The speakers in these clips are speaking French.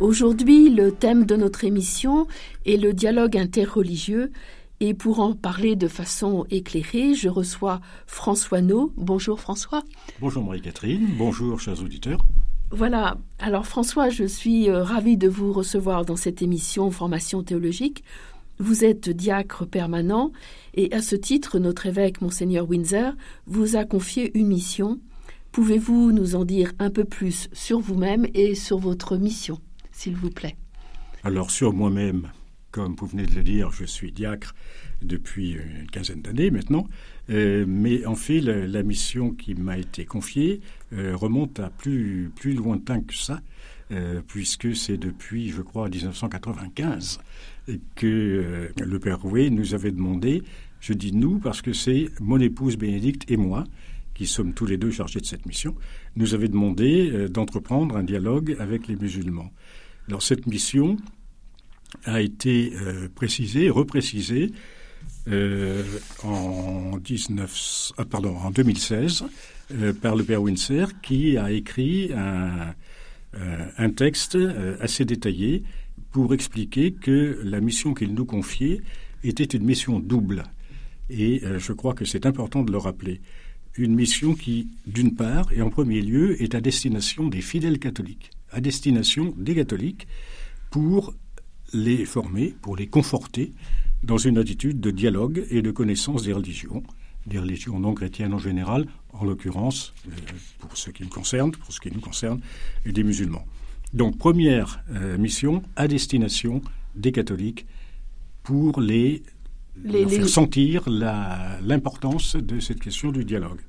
Aujourd'hui, le thème de notre émission est le dialogue interreligieux. Et pour en parler de façon éclairée, je reçois François No. Bonjour François. Bonjour Marie-Catherine, bonjour chers auditeurs. Voilà, alors François, je suis euh, ravie de vous recevoir dans cette émission Formation théologique. Vous êtes diacre permanent et à ce titre, notre évêque, Monseigneur Windsor, vous a confié une mission. Pouvez-vous nous en dire un peu plus sur vous-même et sur votre mission, Alors sur moi-même, comme vous venez de le dire, je suis diacre depuis une quinzaine d'années maintenant, euh, mais en fait, la, mission qui m'a été confiée euh, remonte à plus, lointain que ça, euh, puisque c'est depuis, je crois, 1995 que le Père Rouet nous avait demandé, je dis nous parce que c'est mon épouse Bénédicte et moi, qui sommes tous les deux chargés de cette mission, nous avait demandé d'entreprendre un dialogue avec les musulmans. Alors cette mission a été euh, précisée, reprécisée euh, en, 19, ah, 2016 euh, par le Père Windsor qui a écrit un, un texte assez détaillé pour expliquer que la mission qu'il nous confiait était une mission double. Et je crois que c'est important de le rappeler. Une mission qui, d'une part, et en premier lieu, est à destination des fidèles catholiques, à destination des catholiques, pour les former, pour les conforter dans une attitude de dialogue et de connaissance des religions, des religions non chrétiennes en général, en l'occurrence, euh, pour ce qui me concerne, pour ce qui nous concerne, et des musulmans. Donc, première euh, mission à destination des catholiques pour les, Les- leur faire sentir l'importance de cette question du dialogue.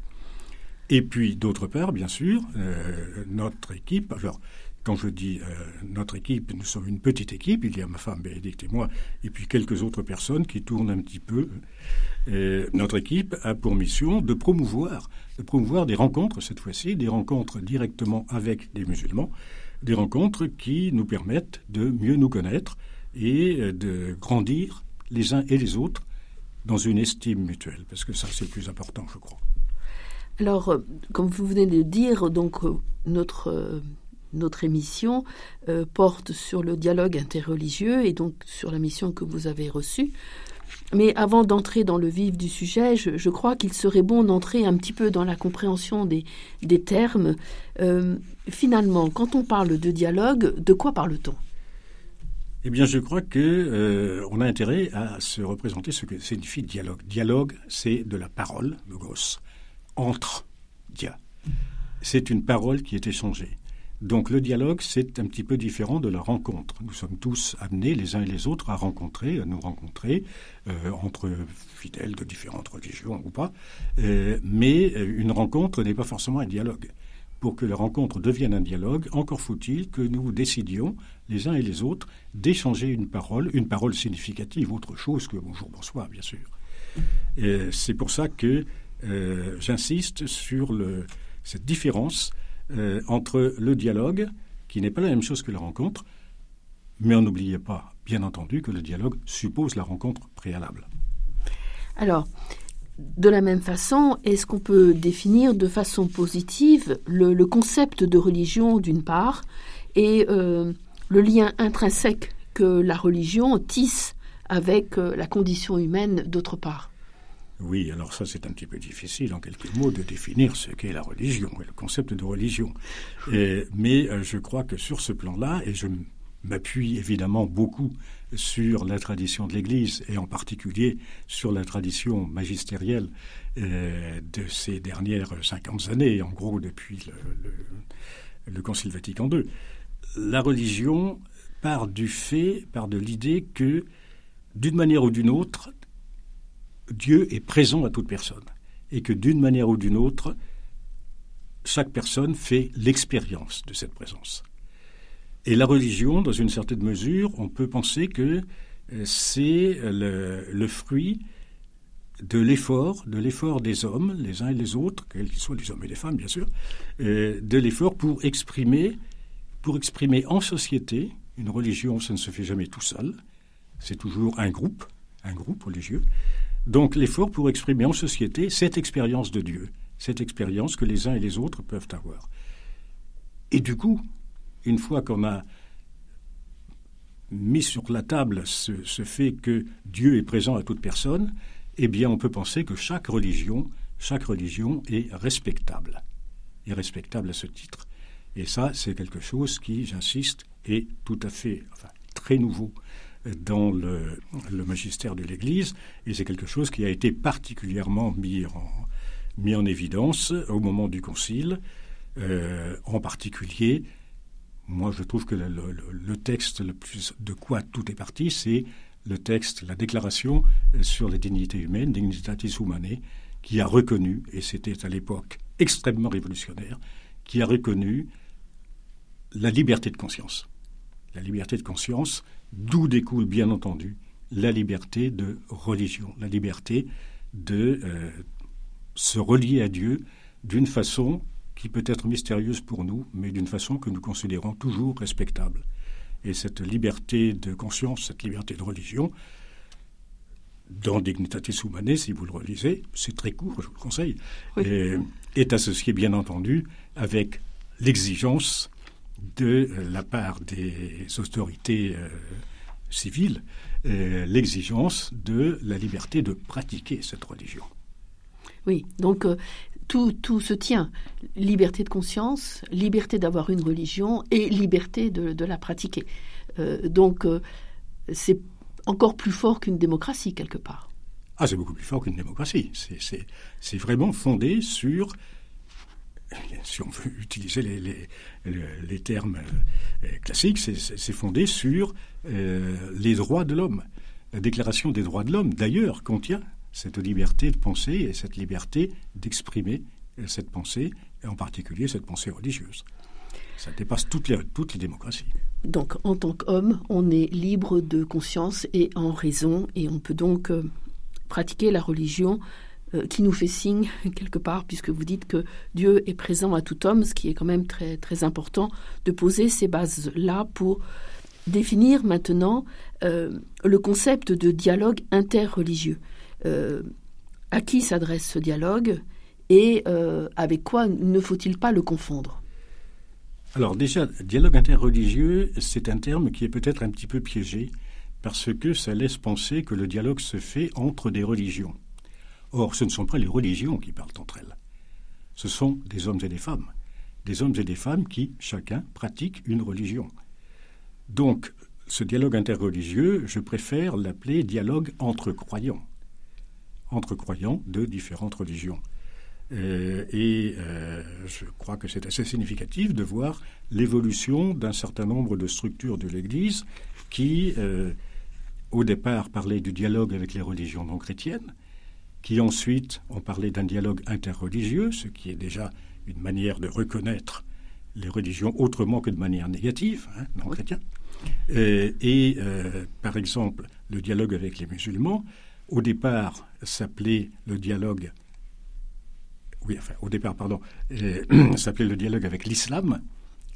Et puis, d'autre part, bien sûr, euh, notre équipe, alors, quand je dis euh, notre équipe, nous sommes une petite équipe, il y a ma femme Bénédicte et moi, et puis quelques autres personnes qui tournent un petit peu. Notre équipe a pour mission de promouvoir, de promouvoir des rencontres, cette fois-ci, des rencontres directement avec des musulmans, des rencontres qui nous permettent de mieux nous connaître et euh, de grandir les uns et les autres dans une estime mutuelle, parce que ça, c'est le plus important, je crois. Alors, euh, comme vous venez de le dire, donc notre notre émission euh, porte sur le dialogue interreligieux et donc sur la mission que vous avez reçue. Mais avant d'entrer dans le vif du sujet, je, crois qu'il serait bon d'entrer un petit peu dans la compréhension des, des termes. Euh, finalement, quand on parle de dialogue, de quoi parle-t-on? Eh bien, je crois que euh, on a intérêt à se représenter ce que signifie dialogue. Dialogue, c'est de la parole, logos, entre dia. C'est une parole qui est échangée. Donc le dialogue, c'est un petit peu différent de la rencontre. Nous sommes tous amenés les uns et les autres à rencontrer, à nous rencontrer, euh, entre fidèles de différentes religions ou pas. Euh, mais euh, une rencontre n'est pas forcément un dialogue. Pour que la rencontre devienne un dialogue, encore faut-il que nous décidions, les uns et les autres, d'échanger une parole, une parole significative, autre chose que bonjour, bonsoir, bien sûr. C'est pour ça que j'insiste sur cette différence euh, entre le dialogue, qui n'est pas la même chose que la rencontre, mais on n'oubliez pas, bien entendu, que le dialogue suppose la rencontre préalable. Alors, de la même façon, est-ce qu'on peut définir de façon positive le, le concept de religion d'une part et euh, le lien intrinsèque que la religion tisse avec euh, la condition humaine d'autre part? Oui, alors ça c'est un petit peu difficile en quelques mots de définir ce qu'est la religion et le concept de religion. Mais euh, je crois que sur ce plan-là, et je m'appuie évidemment beaucoup sur la tradition de l'Église et en particulier sur la tradition magistérielle euh, de ces dernières 50 années, en gros depuis le, le- le Concile Vatican II. La religion part du fait, part de l'idée que d'une manière ou d'une autre, Dieu est présent à toute personne et que d'une manière ou d'une autre, chaque personne fait l'expérience de cette présence. Et la religion, dans une certaine mesure, on peut penser que euh, c'est le, fruit de l'effort, de l'effort des hommes, les uns et les autres, quels qu'ils soient, les hommes et les femmes, bien sûr, euh, de l'effort pour exprimer, pour exprimer en société, une religion, ça ne se fait jamais tout seul, c'est toujours un groupe, un groupe religieux. Donc l'effort pour exprimer en société cette expérience de Dieu, cette expérience que les uns et les autres peuvent avoir. Et du coup, une fois qu'on a mis sur la table ce, fait que Dieu est présent à toute personne, eh bien on peut penser que chaque religion, chaque religion est respectable, est respectable à ce titre. Et ça, c'est quelque chose qui, j'insiste, est tout à fait, enfin, très nouveau dans le, magistère de l'Église, et c'est quelque chose qui a été particulièrement mis en, mis en évidence au moment du Concile, euh, en particulier moi, je trouve que le, texte le plus de quoi tout est parti, c'est le texte, la déclaration sur les dignités humaines, Dignitatis Humanae, qui a reconnu, et c'était à l'époque extrêmement révolutionnaire, qui a reconnu la liberté de conscience. La liberté de conscience, d'où découle bien entendu la liberté de religion, la liberté de euh, se relier à Dieu d'une façon qui peut être mystérieuse pour nous, mais d'une façon que nous considérons toujours respectable. Et cette liberté de conscience, cette liberté de religion, dans Dignitatis Humanae, si vous le relisez, c'est très court, je vous le conseille, est associée bien entendu avec l'exigence de la part des autorités euh, civiles, euh, l'exigence de la liberté de pratiquer cette religion. Oui, donc euh, tout, se tient. Liberté de conscience, liberté d'avoir une religion et liberté de, la pratiquer. Donc, c'est encore plus fort qu'une démocratie, quelque part. Ah, c'est beaucoup plus fort qu'une démocratie. C'est vraiment fondé sur, si on veut utiliser les, termes euh, classiques, c'est fondé sur les droits de l'homme. La Déclaration des droits de l'homme, d'ailleurs, contient cette liberté de penser et cette liberté d'exprimer cette pensée, et en particulier cette pensée religieuse. Ça dépasse toutes les, démocraties. Donc, en tant qu'homme, on est libre de conscience et en raison, et on peut donc euh, pratiquer la religion euh, qui nous fait signe quelque part, puisque vous dites que Dieu est présent à tout homme, ce qui est quand même très, très important de poser ces bases-là pour définir maintenant euh, le concept de dialogue interreligieux. Euh, à qui s'adresse ce dialogue et avec quoi ne faut-il pas le confondre? Alors déjà, dialogue interreligieux, c'est un terme qui est peut-être un petit peu piégé parce que ça laisse penser que le dialogue se fait entre des religions. Or, ce ne sont pas les religions qui parlent entre elles. Ce sont des hommes et des femmes. Des hommes et des femmes qui, chacun, pratiquent une religion. Donc, ce dialogue interreligieux, je préfère l'appeler dialogue entre croyants entre croyants de différentes religions. Euh, et euh, je crois que c'est assez significatif de voir l'évolution d'un certain nombre de structures de l'Église qui, euh, au départ, parlaient du dialogue avec les religions non chrétiennes, qui ensuite ont parlé d'un dialogue interreligieux, ce qui est déjà une manière de reconnaître les religions autrement que de manière négative, hein, non chrétienne. et par exemple, le dialogue avec les musulmans, au départ s'appelait le dialogue, oui, enfin, au départ, pardon, euh, s'appelait le dialogue avec l'islam,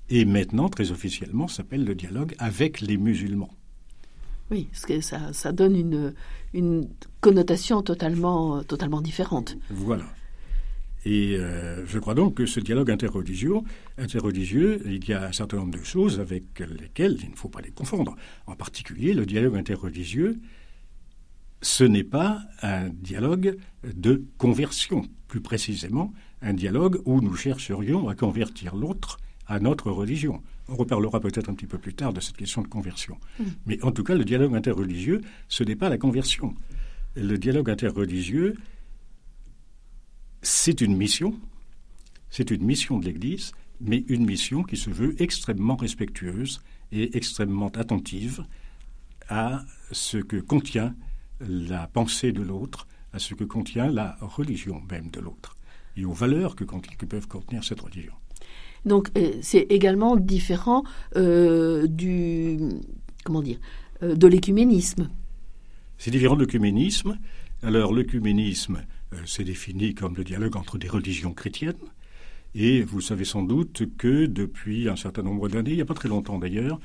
et maintenant, très officiellement, s'appelle le dialogue avec les musulmans. Oui, parce que ça, donne une, une connotation totalement, totalement différente. Voilà. Et euh, je crois donc que ce dialogue interreligieux, interreligieux, il y a un certain nombre de choses avec lesquelles il ne faut pas les confondre. En particulier, le dialogue interreligieux ce n'est pas un dialogue de conversion, plus précisément un dialogue où nous chercherions à convertir l'autre à notre religion. On reparlera peut-être un petit peu plus tard de cette question de conversion. Mm. Mais en tout cas, le dialogue interreligieux, ce n'est pas la conversion. Le dialogue interreligieux, c'est une mission, c'est une mission de l'Église, mais une mission qui se veut extrêmement respectueuse et extrêmement attentive à ce que contient la pensée de l'autre, à ce que contient la religion même de l'autre, et aux valeurs que, peuvent contenir cette religion. Donc c'est également différent du comment dire de l'écuménisme. C'est différent de l'écuménisme. Alors l'écuménisme, c'est défini comme le dialogue entre des religions chrétiennes. Et vous savez sans doute que depuis un certain nombre d'années, il n'y a pas très longtemps d'ailleurs,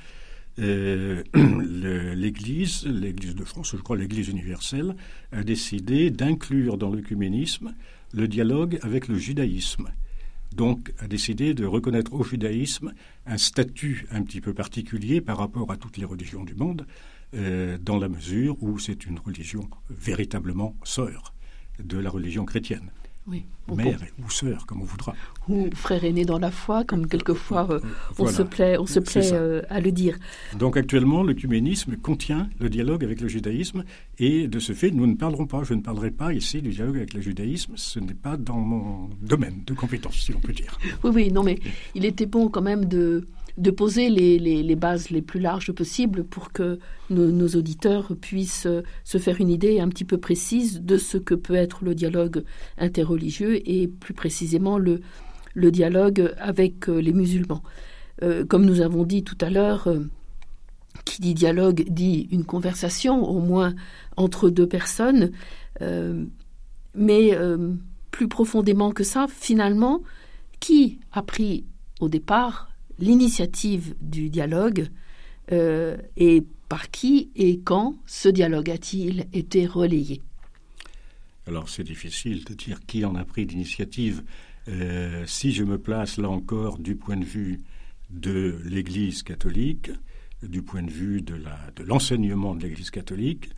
euh, l'Église, l'Église de France, je crois l'Église universelle, a décidé d'inclure dans l'œcuménisme le dialogue avec le judaïsme. Donc a décidé de reconnaître au judaïsme un statut un petit peu particulier par rapport à toutes les religions du monde, euh, dans la mesure où c'est une religion véritablement sœur de la religion chrétienne. Oui. Mère ou sœur, comme on voudra. Ou frère aîné dans la foi, comme quelquefois euh, on se plaît, on se plaît euh, à le dire. Donc actuellement, l'œcuménisme contient le dialogue avec le judaïsme et de ce fait, nous ne parlerons pas, je ne parlerai pas ici du dialogue avec le judaïsme, ce n'est pas dans mon domaine de compétence, si l'on peut dire. Oui, oui, non, mais il était bon quand même de, de poser les, bases les plus larges possibles pour que nos, auditeurs puissent euh, se faire une idée un petit peu précise de ce que peut être le dialogue interreligieux et plus précisément le, le dialogue avec euh, les musulmans. Euh, comme nous avons dit tout à l'heure, qui dit dialogue dit une conversation au moins entre deux personnes, mais plus profondément que ça, finalement, qui a pris au départ l'initiative du dialogue euh, et par qui et quand ce dialogue a-t-il été relayé? Alors c'est difficile de dire qui en a pris l'initiative. Euh, si je me place là encore du point de vue de l'Église catholique, du point de vue de l'enseignement de l'Église catholique,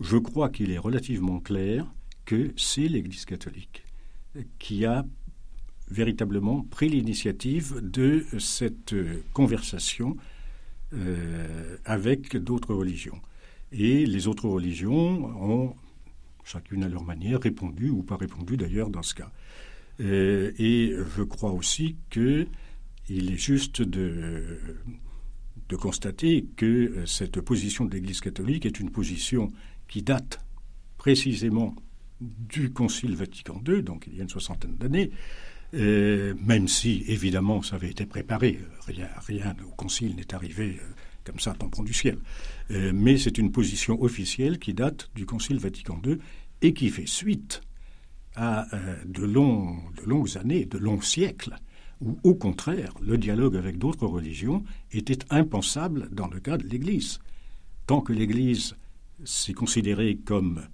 je crois qu'il est relativement clair que c'est l'Église catholique qui a véritablement pris l'initiative de cette conversation euh, avec d'autres religions. Et les autres religions ont, chacune à leur manière, répondu, ou pas répondu d'ailleurs dans ce cas. Euh, et je crois aussi qu'il est juste de, de constater que cette position de l'Église catholique est une position qui date précisément du Concile Vatican II, donc il y a une soixantaine d'années, euh, même si, évidemment, ça avait été préparé. Rien, au Concile n'est arrivé euh, comme ça, tampon du ciel. Euh, mais c'est une position officielle qui date du Concile Vatican II et qui fait suite à de, de longues années, de longs siècles, où, au contraire, le dialogue avec d'autres religions était impensable dans le cas de l'Église. Tant que l'Église s'est considérée comme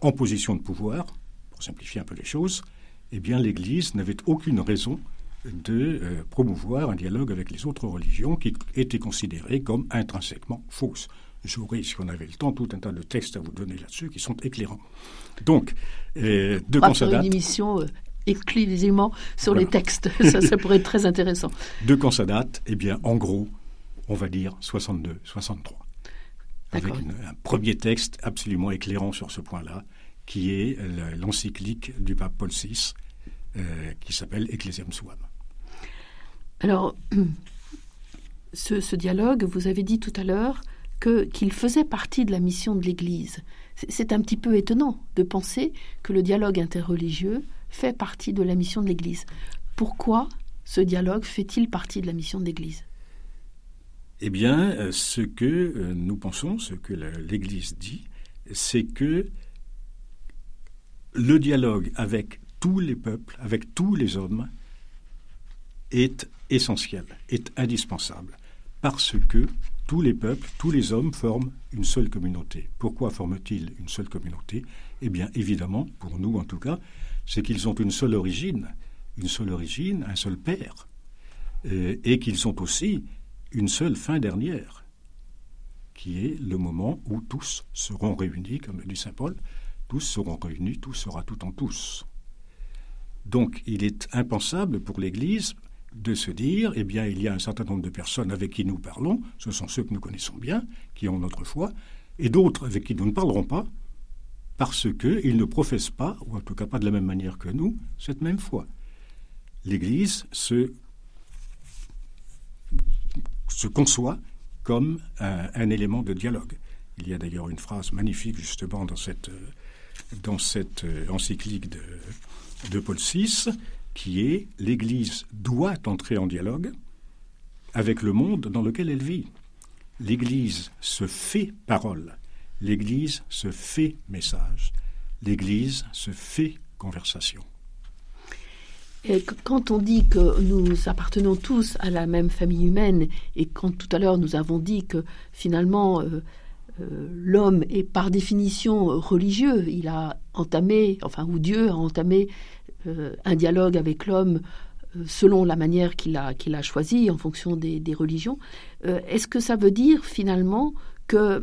en position de pouvoir, pour simplifier un peu les choses, eh bien l'Église n'avait aucune raison de euh, promouvoir un dialogue avec les autres religions qui étaient considérées comme intrinsèquement fausses. J'aurais, si on avait le temps, tout un tas de textes à vous donner là-dessus qui sont éclairants. Donc, euh, de Consadat... une émission euh, exclusivement sur les textes. ça, ça pourrait être très intéressant. De Consadat, eh bien, en gros, on va dire 62, 63. Avec un premier texte absolument éclairant sur ce point-là, qui est l'encyclique du pape Paul VI, euh, qui s'appelle Ecclesiam Suam. Alors, ce, dialogue, vous avez dit tout à l'heure qu'il faisait partie de la mission de l'Église. C'est un petit peu étonnant de penser que le dialogue interreligieux fait partie de la mission de l'Église. Pourquoi ce dialogue fait-il partie de la mission de l'Église? Eh bien, euh, ce que euh, nous pensons, ce que l'Église dit, c'est que le dialogue avec tous les peuples, avec tous les hommes, est essentiel, est indispensable, parce que tous les peuples, tous les hommes forment une seule communauté. Pourquoi forment-ils une seule communauté? Eh bien, évidemment, pour nous en tout cas, c'est qu'ils ont une seule origine, une seule origine, un seul père, euh, et qu'ils ont aussi une seule fin dernière, qui est le moment où tous seront réunis, comme le dit Saint Paul, tous seront réunis, tout sera tout en tous. Donc il est impensable pour l'Église de se dire, eh bien, il y a un certain nombre de personnes avec qui nous parlons, ce sont ceux que nous connaissons bien, qui ont notre foi, et d'autres avec qui nous ne parlerons pas, parce qu'ils ne professent pas, ou en tout cas pas de la même manière que nous, cette même foi. L'Église se, conçoit comme un, un, élément de dialogue. Il y a d'ailleurs une phrase magnifique justement dans cette, dans cette euh, encyclique de, Paul VI, qui est l'Église doit entrer en dialogue avec le monde dans lequel elle vit. L'Église se fait parole, l'Église se fait message, l'Église se fait conversation. Quand on dit que nous appartenons tous à la même famille humaine, et quand tout à l'heure nous avons dit que finalement euh, euh, l'homme est par définition religieux, il a entamé, enfin, ou Dieu a entamé euh, un dialogue avec l'homme selon la manière qu'il a, qu'il choisie en fonction des, religions, est-ce que ça veut dire finalement que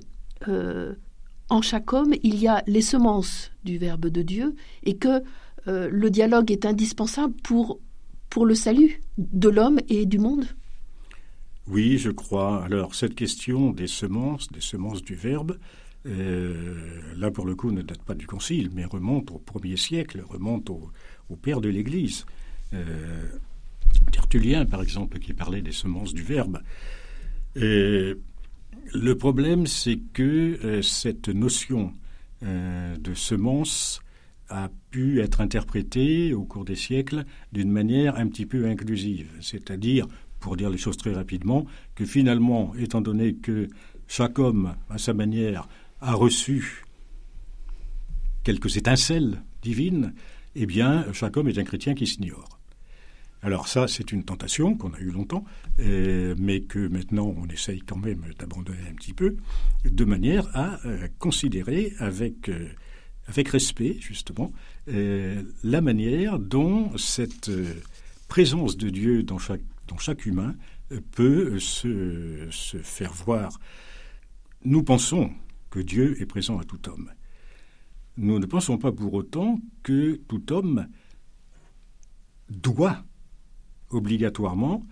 en chaque homme, il y a les semences du Verbe de Dieu et que euh, le dialogue est indispensable pour le salut de l'homme et du monde? Oui, je crois. Alors, cette question des semences, des semences du Verbe, euh, là, pour le coup, ne date pas du Concile, mais remonte au premier siècle, remonte au, père de l'Église. Euh, Tertullien, par exemple, qui parlait des semences du Verbe. le problème, c'est que cette notion de semences a pu être interprété au cours des siècles d'une manière un petit peu inclusive, c'est-à-dire, pour dire les choses très rapidement, que finalement, étant donné que chaque homme, à sa manière, a reçu quelques étincelles divines, eh bien, chaque homme est un chrétien qui s'ignore. Alors ça, c'est une tentation qu'on a eue longtemps, euh, mais que maintenant on essaye quand même d'abandonner un petit peu, de manière à euh, considérer avec euh, avec respect, justement, la manière dont cette présence de Dieu dans chaque, dans chaque humain euh, peut se, se faire voir. Nous pensons que Dieu est présent à tout homme. Nous ne pensons pas pour autant que tout homme doit obligatoirement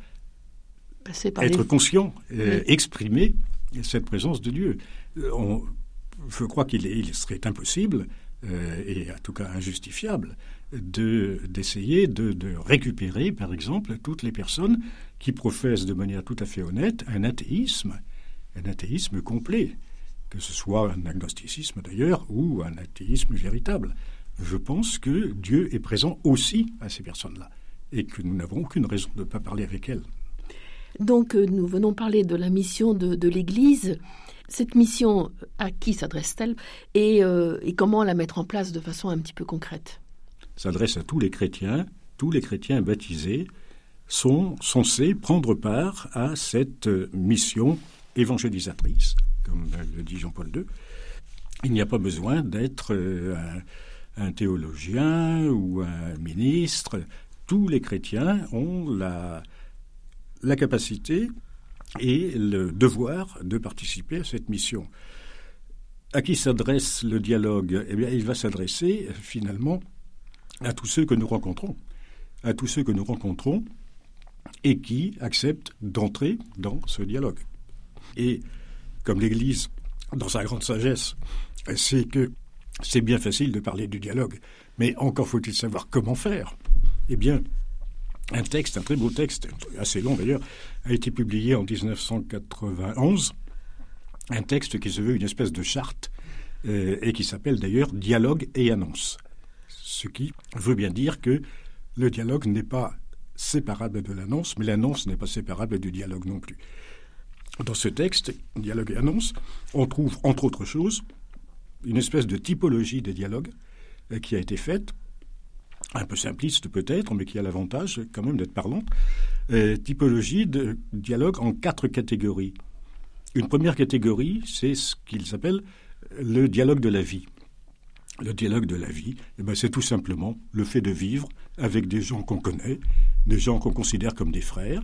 être conscient, exprimer cette présence de Dieu. je crois qu'il il serait impossible euh, et en tout cas injustifiable, d'essayer de, de, récupérer, par exemple, toutes les personnes qui professent de manière tout à fait honnête un athéisme, un athéisme complet, que ce soit un agnosticisme d'ailleurs ou un athéisme véritable. Je pense que Dieu est présent aussi à ces personnes-là et que nous n'avons aucune raison de ne pas parler avec elles. Donc euh, nous venons parler de la mission de, de l'Église cette mission, à qui s'adresse-t-elle euh, et, comment la mettre en place de façon un petit peu concrète? S'adresse à tous les chrétiens. Tous les chrétiens baptisés sont censés prendre part à cette euh, mission évangélisatrice, comme le dit Jean-Paul II. Il n'y a pas besoin d'être euh, un, théologien ou un ministre. Tous les chrétiens ont la, la capacité et le devoir de participer à cette mission. À qui s'adresse le dialogue? Eh bien, il va s'adresser finalement à tous ceux que nous rencontrons, à tous ceux que nous rencontrons et qui acceptent d'entrer dans ce dialogue. Et comme l'Église, dans sa grande sagesse, c'est que c'est bien facile de parler du dialogue, mais encore faut-il savoir comment faire. Eh bien, un texte, un très beau texte, assez long d'ailleurs, a été publié en 1991. Un texte qui se veut une espèce de charte euh, et qui s'appelle d'ailleurs Dialogue et annonce. Ce qui veut bien dire que le dialogue n'est pas séparable de l'annonce, mais l'annonce n'est pas séparable du dialogue non plus. Dans ce texte, Dialogue et annonce, on trouve, entre autres choses, une espèce de typologie des dialogues euh, qui a été faite un peu simpliste peut-être, mais qui a l'avantage quand même d'être parlante, euh, typologie de dialogue en quatre catégories. Une première catégorie, c'est ce qu'ils appellent le dialogue de la vie. Le dialogue de la vie, eh ben, c'est tout simplement le fait de vivre avec des gens qu'on connaît, des gens qu'on considère comme des frères,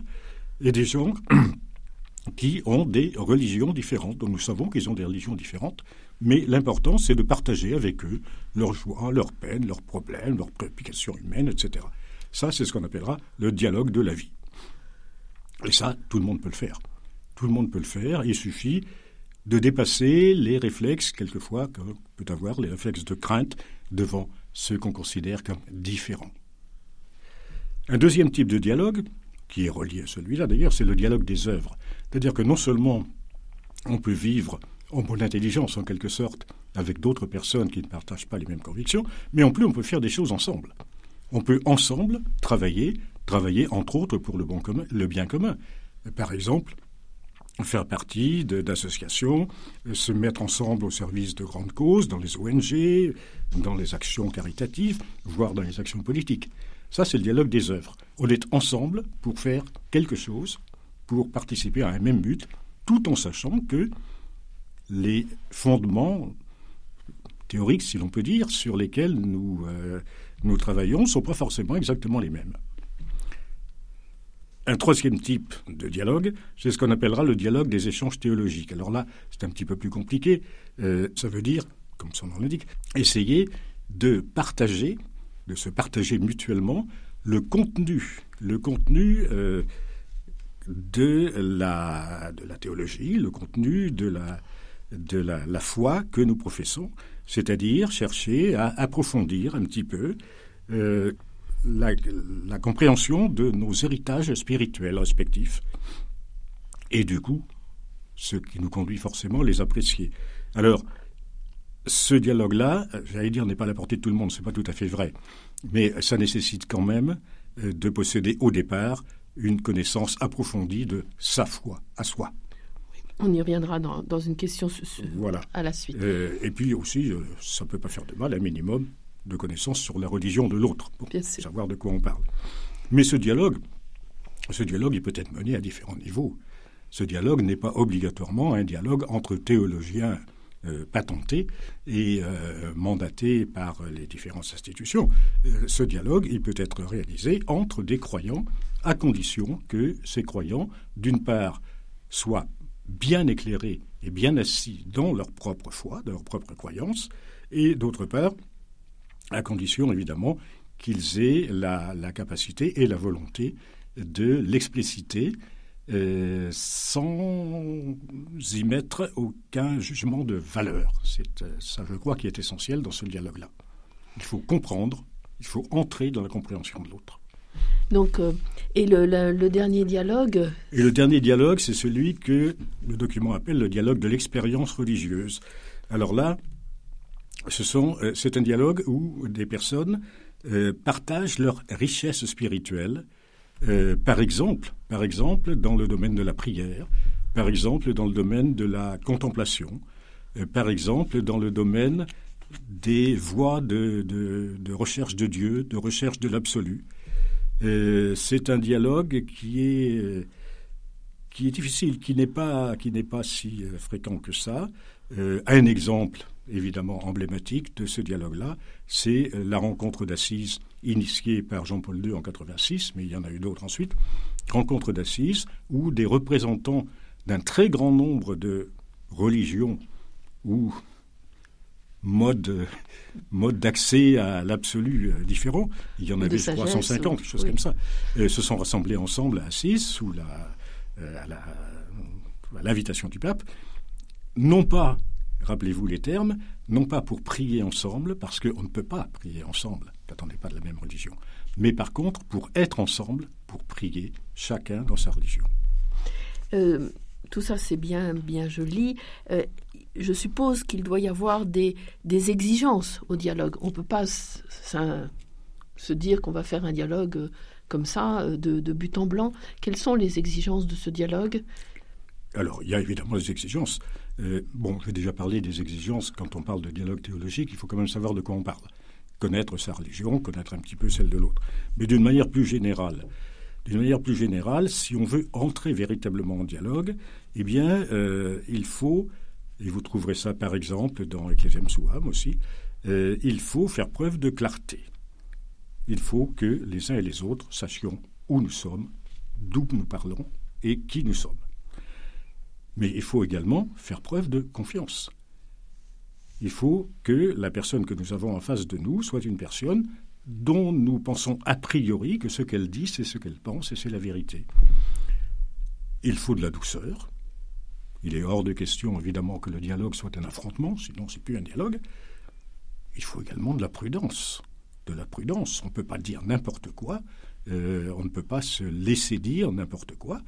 et des gens qui ont des religions différentes, dont nous savons qu'ils ont des religions différentes, mais l'important, c'est de partager avec eux leurs joies, leurs peines, leurs problèmes, leurs préoccupations humaines, etc. Ça, c'est ce qu'on appellera le dialogue de la vie. Et ça, tout le monde peut le faire. Tout le monde peut le faire. Il suffit de dépasser les réflexes, quelquefois, qu'on peut avoir, les réflexes de crainte devant ceux qu'on considère comme différents. Un deuxième type de dialogue, qui est relié à celui-là d'ailleurs, c'est le dialogue des œuvres. C'est-à-dire que non seulement on peut vivre en bonne intelligence, en quelque sorte, avec d'autres personnes qui ne partagent pas les mêmes convictions, mais en plus, on peut faire des choses ensemble. On peut ensemble travailler, travailler entre autres pour le bien commun. Par exemple, faire partie d'associations, se mettre ensemble au service de grandes causes, dans les ONG, dans les actions caritatives, voire dans les actions politiques. Ça, c'est le dialogue des œuvres. On est ensemble pour faire quelque chose, pour participer à un même but, tout en sachant que les fondements théoriques, si l'on peut dire, sur lesquels nous, euh, nous travaillons, ne sont pas forcément exactement les mêmes. Un troisième type de dialogue, c'est ce qu'on appellera le dialogue des échanges théologiques. Alors là, c'est un petit peu plus compliqué. Euh, ça veut dire, comme son nom l'indique, essayer de partager, de se partager mutuellement le contenu, le contenu euh, de, la, de la théologie, le contenu de la, de la, foi que nous professons, c'est-à-dire chercher à approfondir un petit peu euh, la, compréhension de nos héritages spirituels respectifs et du coup, ce qui nous conduit forcément à les apprécier. Alors, ce dialogue-là, j'allais dire, n'est pas à la portée de tout le monde, c'est pas tout à fait vrai, mais ça nécessite quand même euh, de posséder au départ une connaissance approfondie de sa foi à soi. On y reviendra dans, une question voilà. à la suite. Euh, et puis aussi, euh, ça ne peut pas faire de mal, un minimum de connaissances sur la religion de l'autre, pour savoir de quoi on parle. Mais ce dialogue, ce dialogue, il peut être mené à différents niveaux. Ce dialogue n'est pas obligatoirement un dialogue entre théologiens euh, patentés et mandatés par les différentes institutions. ce dialogue, il peut être réalisé entre des croyants à condition que ces croyants, d'une part, soient bien éclairés et bien assis dans leur propre foi, dans leur propre croyance, et d'autre part, à condition évidemment qu'ils aient la, capacité et la volonté de l'expliciter euh, sans y mettre aucun jugement de valeur. C'est euh, ça, je crois, qui est essentiel dans ce dialogue-là. Il faut comprendre, il faut entrer dans la compréhension de l'autre. Donc, euh, et le, dernier dialogue? Et le dernier dialogue, c'est celui que le document appelle le dialogue de l'expérience religieuse. Alors là, ce sont, euh, c'est un dialogue où des personnes euh, partagent leur richesse spirituelle, par exemple, par exemple dans le domaine de la prière, par exemple dans le domaine de la contemplation, par exemple dans le domaine des voies de, de recherche de Dieu, de recherche de l'absolu. Euh, c'est un dialogue qui est euh, qui est difficile, qui n'est pas qui n'est pas si euh, fréquent que ça. un exemple évidemment emblématique de ce dialogue-là, c'est la rencontre d'assises initiée par Jean-Paul II en 86, mais il y en a eu d'autres ensuite. Rencontre d'assises où des représentants d'un très grand nombre de religions ou mode, mode d'accès à l'absolu euh, différent. Il y en avait 350, quelque chose comme ça. Et se sont rassemblés ensemble à Assise sous la, euh, à l'invitation du pape, non pas, rappelez-vous les termes, non pas pour prier ensemble, parce qu'on ne peut pas prier ensemble quand on n'est pas de la même religion, mais par contre pour être ensemble, pour prier chacun dans sa religion. Euh, tout ça, c'est bien, bien joli je suppose qu'il doit y avoir des, des, exigences au dialogue. On ne peut pas se dire qu'on va faire un dialogue euh, comme ça, euh, de, de, but en blanc. Quelles sont les exigences de ce dialogue? Alors, il y a évidemment des exigences. Euh, bon, j'ai déjà parlé des exigences. Quand on parle de dialogue théologique, il faut quand même savoir de quoi on parle. Connaître sa religion, connaître un petit peu celle de l'autre. Mais d'une manière plus générale, d'une manière plus générale, si on veut entrer véritablement en dialogue, eh bien, il faut et vous trouverez ça par exemple dans Ecclesiam Suam aussi, euh, il faut faire preuve de clarté. Il faut que les uns et les autres sachions où nous sommes, d'où nous parlons et qui nous sommes. Mais il faut également faire preuve de confiance. Il faut que la personne que nous avons en face de nous soit une personne dont nous pensons a priori que ce qu'elle dit, c'est ce qu'elle pense et c'est la vérité. Il faut de la douceur, il est hors de question, évidemment, que le dialogue soit un affrontement, sinon c'est plus un dialogue. Il faut également de la prudence. De la prudence. On ne peut pas dire n'importe quoi. Euh, on ne peut pas se laisser dire n'importe quoi.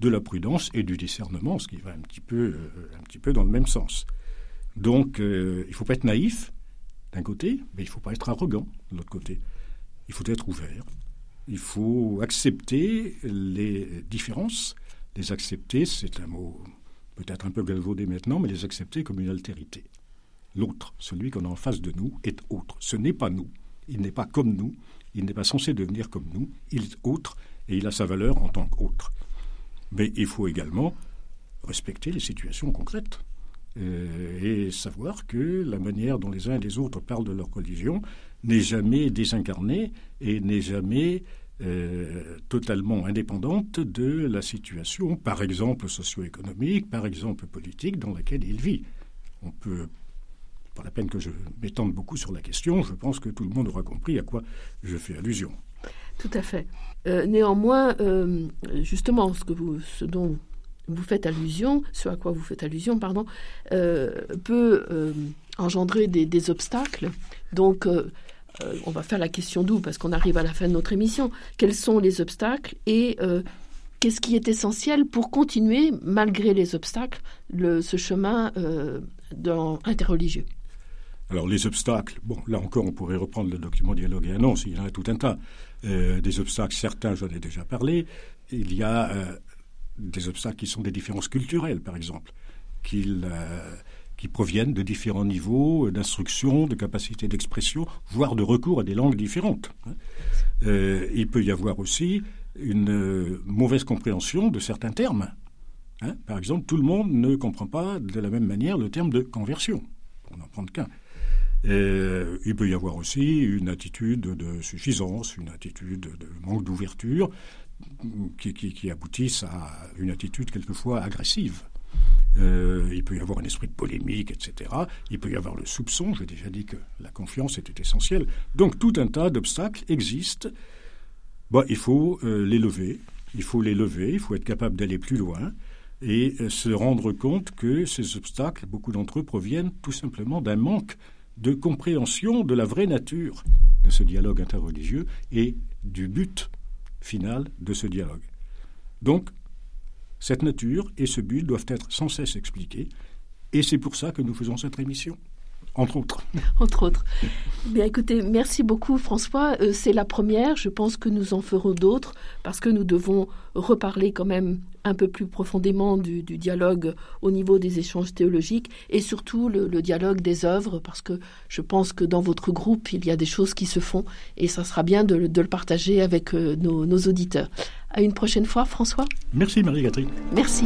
De la prudence et du discernement, ce qui va un petit peu, euh, un petit peu dans le même sens. Donc, euh, il ne faut pas être naïf d'un côté, mais il ne faut pas être arrogant de l'autre côté. Il faut être ouvert. Il faut accepter les différences. Les accepter, c'est un mot peut-être un peu galvaudé maintenant, mais les accepter comme une altérité. L'autre, celui qu'on a en face de nous, est autre. Ce n'est pas nous. Il n'est pas comme nous. Il n'est pas censé devenir comme nous. Il est autre et il a sa valeur en tant qu'autre. Mais il faut également respecter les situations concrètes euh, et savoir que la manière dont les uns et les autres parlent de leur religion n'est jamais désincarnée et n'est jamais euh, totalement indépendante de la situation, par exemple socio-économique, par exemple politique, dans laquelle il vit. On peut, pas la peine que je m'étende beaucoup sur la question, je pense que tout le monde aura compris à quoi je fais allusion. Tout à fait. Euh, néanmoins, justement, ce, que vous, dont vous faites allusion, ce à quoi vous faites allusion, pardon, euh, peut euh, engendrer des, obstacles. Donc, euh, on va faire la question d'où, parce qu'on arrive à la fin de notre émission. Quels sont les obstacles et qu'est-ce qui est essentiel pour continuer, malgré les obstacles, le, ce chemin interreligieux? Alors les obstacles, bon là encore on pourrait reprendre le document dialogue et annonce, il y en a tout un tas. des obstacles, certains j'en ai déjà parlé. Il y a des obstacles qui sont des différences culturelles, par exemple, euh, qui proviennent de différents niveaux d'instruction, de capacité d'expression, voire de recours à des langues différentes. Hein. Euh, il peut y avoir aussi une euh, mauvaise compréhension de certains termes. Hein. Par exemple, tout le monde ne comprend pas de la même manière le terme de conversion, pour n'en prendre qu'un. Il peut y avoir aussi une attitude de suffisance, une attitude de manque d'ouverture, qui, aboutissent à une attitude quelquefois agressive. Euh, il peut y avoir un esprit de polémique, etc. Il peut y avoir le soupçon. J'ai déjà dit que la confiance était essentielle. Donc tout un tas d'obstacles existent. Bon, il faut euh, les lever. Il faut les lever. Il faut être capable d'aller plus loin et euh, se rendre compte que ces obstacles, beaucoup d'entre eux proviennent tout simplement d'un manque de compréhension de la vraie nature de ce dialogue interreligieux et du but finale de ce dialogue. Donc, cette nature et ce but doivent être sans cesse expliqués, et c'est pour ça que nous faisons cette émission entre autres. entre autres. Bien écoutez, merci beaucoup François. Euh, c'est la première, je pense que nous en ferons d'autres parce que nous devons reparler quand même un peu plus profondément du, dialogue au niveau des échanges théologiques et surtout le, dialogue des œuvres parce que je pense que dans votre groupe il y a des choses qui se font et ça sera bien de, le partager avec euh, nos, nos auditeurs. À une prochaine fois François. Merci Marie-Catherine. Merci.